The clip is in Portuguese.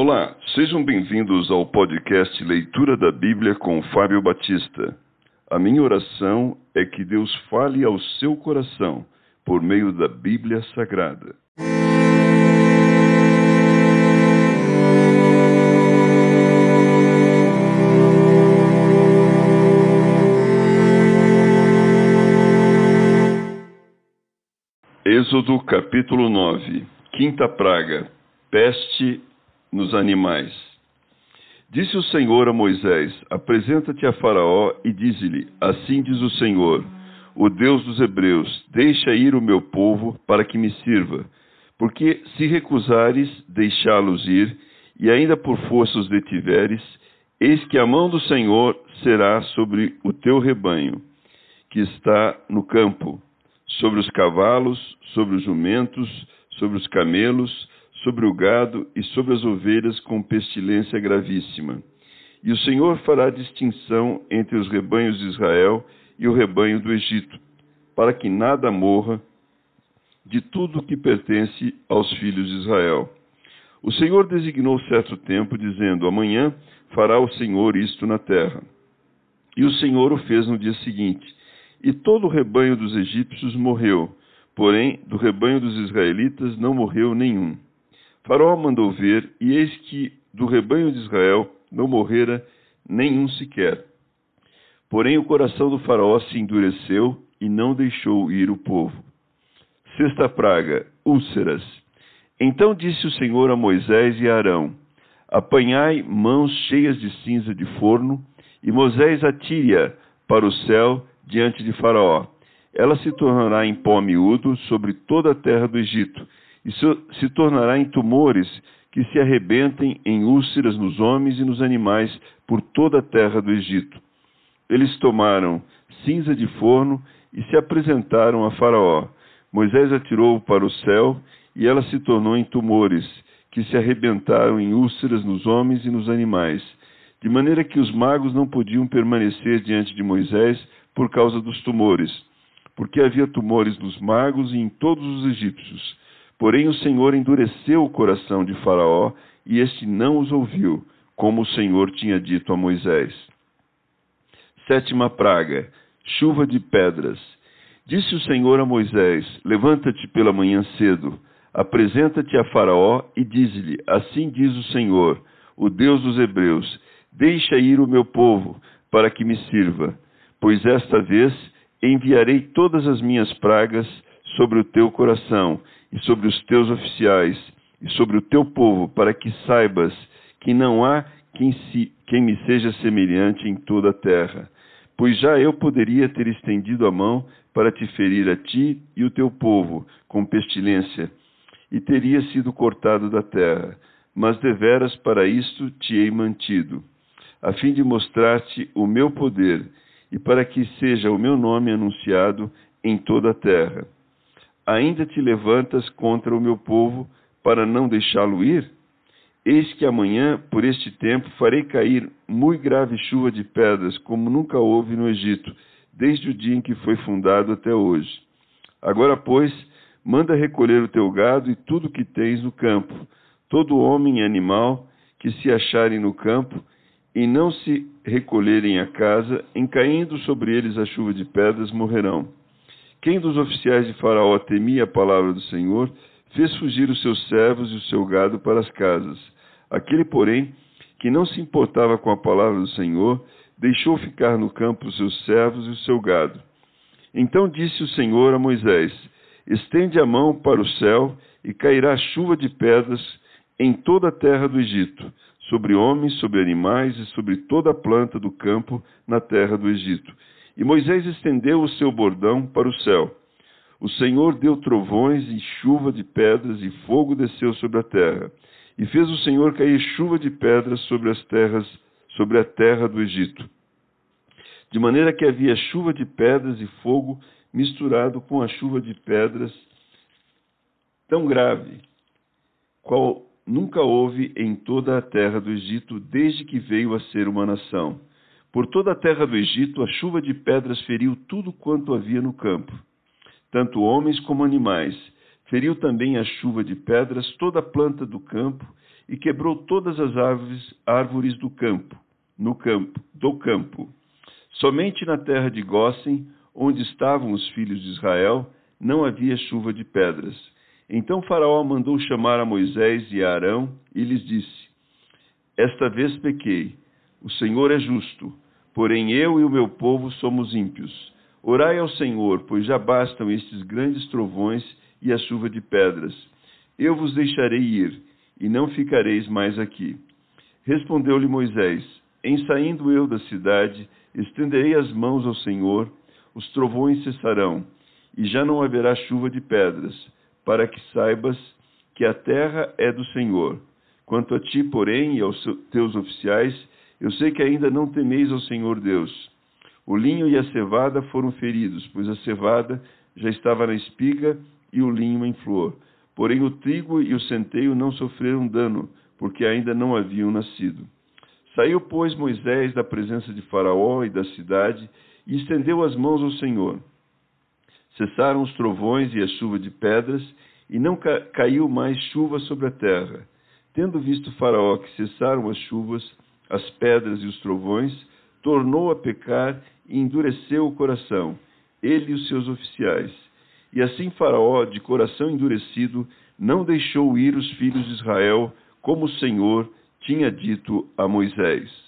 Olá, sejam bem-vindos ao podcast Leitura da Bíblia com Fábio Batista. A minha oração é que Deus fale ao seu coração por meio da Bíblia Sagrada. Êxodo capítulo 9 Quinta praga Peste nos animais. Disse o Senhor a Moisés: Apresenta-te a Faraó e dize-lhe: Assim diz o Senhor, o Deus dos Hebreus: Deixa ir o meu povo para que me sirva. Porque se recusares deixá-los ir, e ainda por força os detiveres, eis que a mão do Senhor será sobre o teu rebanho, que está no campo, sobre os cavalos, sobre os jumentos, sobre os camelos, sobre o gado e sobre as ovelhas com pestilência gravíssima. E o Senhor fará distinção entre os rebanhos de Israel e o rebanho do Egito, para que nada morra de tudo que pertence aos filhos de Israel. O Senhor designou certo tempo, dizendo: Amanhã fará o Senhor isto na terra. E o Senhor o fez no dia seguinte. E todo o rebanho dos egípcios morreu, porém do rebanho dos israelitas não morreu nenhum. Faraó mandou ver, e eis que do rebanho de Israel não morrera nenhum sequer. Porém o coração do Faraó se endureceu e não deixou ir o povo. Sexta praga, úlceras. Então disse o Senhor a Moisés e a Arão: Apanhai mãos cheias de cinza de forno, e Moisés atire-a para o céu diante de Faraó. Ela se tornará em pó miúdo sobre toda a terra do Egito, e se tornará em tumores que se arrebentem em úlceras nos homens e nos animais por toda a terra do Egito. Eles tomaram cinza de forno e se apresentaram a Faraó. Moisés atirou para o céu e ela se tornou em tumores que se arrebentaram em úlceras nos homens e nos animais, de maneira que os magos não podiam permanecer diante de Moisés por causa dos tumores, porque havia tumores nos magos e em todos os egípcios. Porém, o Senhor endureceu o coração de Faraó e este não os ouviu, como o Senhor tinha dito a Moisés. Sétima praga: chuva de pedras. Disse o Senhor a Moisés: Levanta-te pela manhã cedo, apresenta-te a Faraó e dize-lhe: Assim diz o Senhor, o Deus dos Hebreus: Deixa ir o meu povo, para que me sirva, pois esta vez enviarei todas as minhas pragas sobre o teu coração e sobre os teus oficiais e sobre o teu povo, para que saibas que não há quem, se, quem me seja semelhante em toda a terra. Pois já eu poderia ter estendido a mão para te ferir a ti e o teu povo com pestilência, e teria sido cortado da terra. Mas deveras para isto te hei mantido, a fim de mostrar-te o meu poder, e para que seja o meu nome anunciado em toda a terra ainda te levantas contra o meu povo para não deixá-lo ir? Eis que amanhã, por este tempo, farei cair muito grave chuva de pedras, como nunca houve no Egito, desde o dia em que foi fundado até hoje. Agora, pois, manda recolher o teu gado e tudo que tens no campo, todo homem e animal que se acharem no campo, e não se recolherem a casa, em caindo sobre eles a chuva de pedras, morrerão. Quem dos oficiais de Faraó temia a palavra do Senhor, fez fugir os seus servos e o seu gado para as casas. Aquele, porém, que não se importava com a palavra do Senhor, deixou ficar no campo os seus servos e o seu gado. Então disse o Senhor a Moisés: Estende a mão para o céu e cairá chuva de pedras em toda a terra do Egito, sobre homens, sobre animais e sobre toda a planta do campo na terra do Egito e Moisés estendeu o seu bordão para o céu. O Senhor deu trovões e chuva de pedras, e fogo desceu sobre a terra. E fez o Senhor cair chuva de pedras sobre as terras, sobre a terra do Egito. De maneira que havia chuva de pedras e fogo misturado com a chuva de pedras tão grave, qual nunca houve em toda a terra do Egito desde que veio a ser uma nação. Por toda a terra do Egito, a chuva de pedras feriu tudo quanto havia no campo, tanto homens como animais. Feriu também a chuva de pedras toda a planta do campo, e quebrou todas as árvores, árvores do campo, no campo, do campo. Somente na terra de Gósen, onde estavam os filhos de Israel, não havia chuva de pedras. Então Faraó mandou chamar a Moisés e a Arão e lhes disse: Esta vez pequei. O Senhor é justo, porém eu e o meu povo somos ímpios. Orai ao Senhor, pois já bastam estes grandes trovões e a chuva de pedras. Eu vos deixarei ir, e não ficareis mais aqui. Respondeu-lhe Moisés: Em saindo eu da cidade, estenderei as mãos ao Senhor, os trovões cessarão, e já não haverá chuva de pedras, para que saibas que a terra é do Senhor. Quanto a ti, porém, e aos teus oficiais, eu sei que ainda não temeis ao Senhor Deus. O linho e a cevada foram feridos, pois a cevada já estava na espiga e o linho em flor. Porém, o trigo e o centeio não sofreram dano, porque ainda não haviam nascido. Saiu, pois, Moisés da presença de Faraó e da cidade e estendeu as mãos ao Senhor. Cessaram os trovões e a chuva de pedras, e não ca caiu mais chuva sobre a terra. Tendo visto Faraó que cessaram as chuvas, as pedras e os trovões, tornou a pecar e endureceu o coração, ele e os seus oficiais. E assim Faraó, de coração endurecido, não deixou ir os filhos de Israel, como o Senhor tinha dito a Moisés.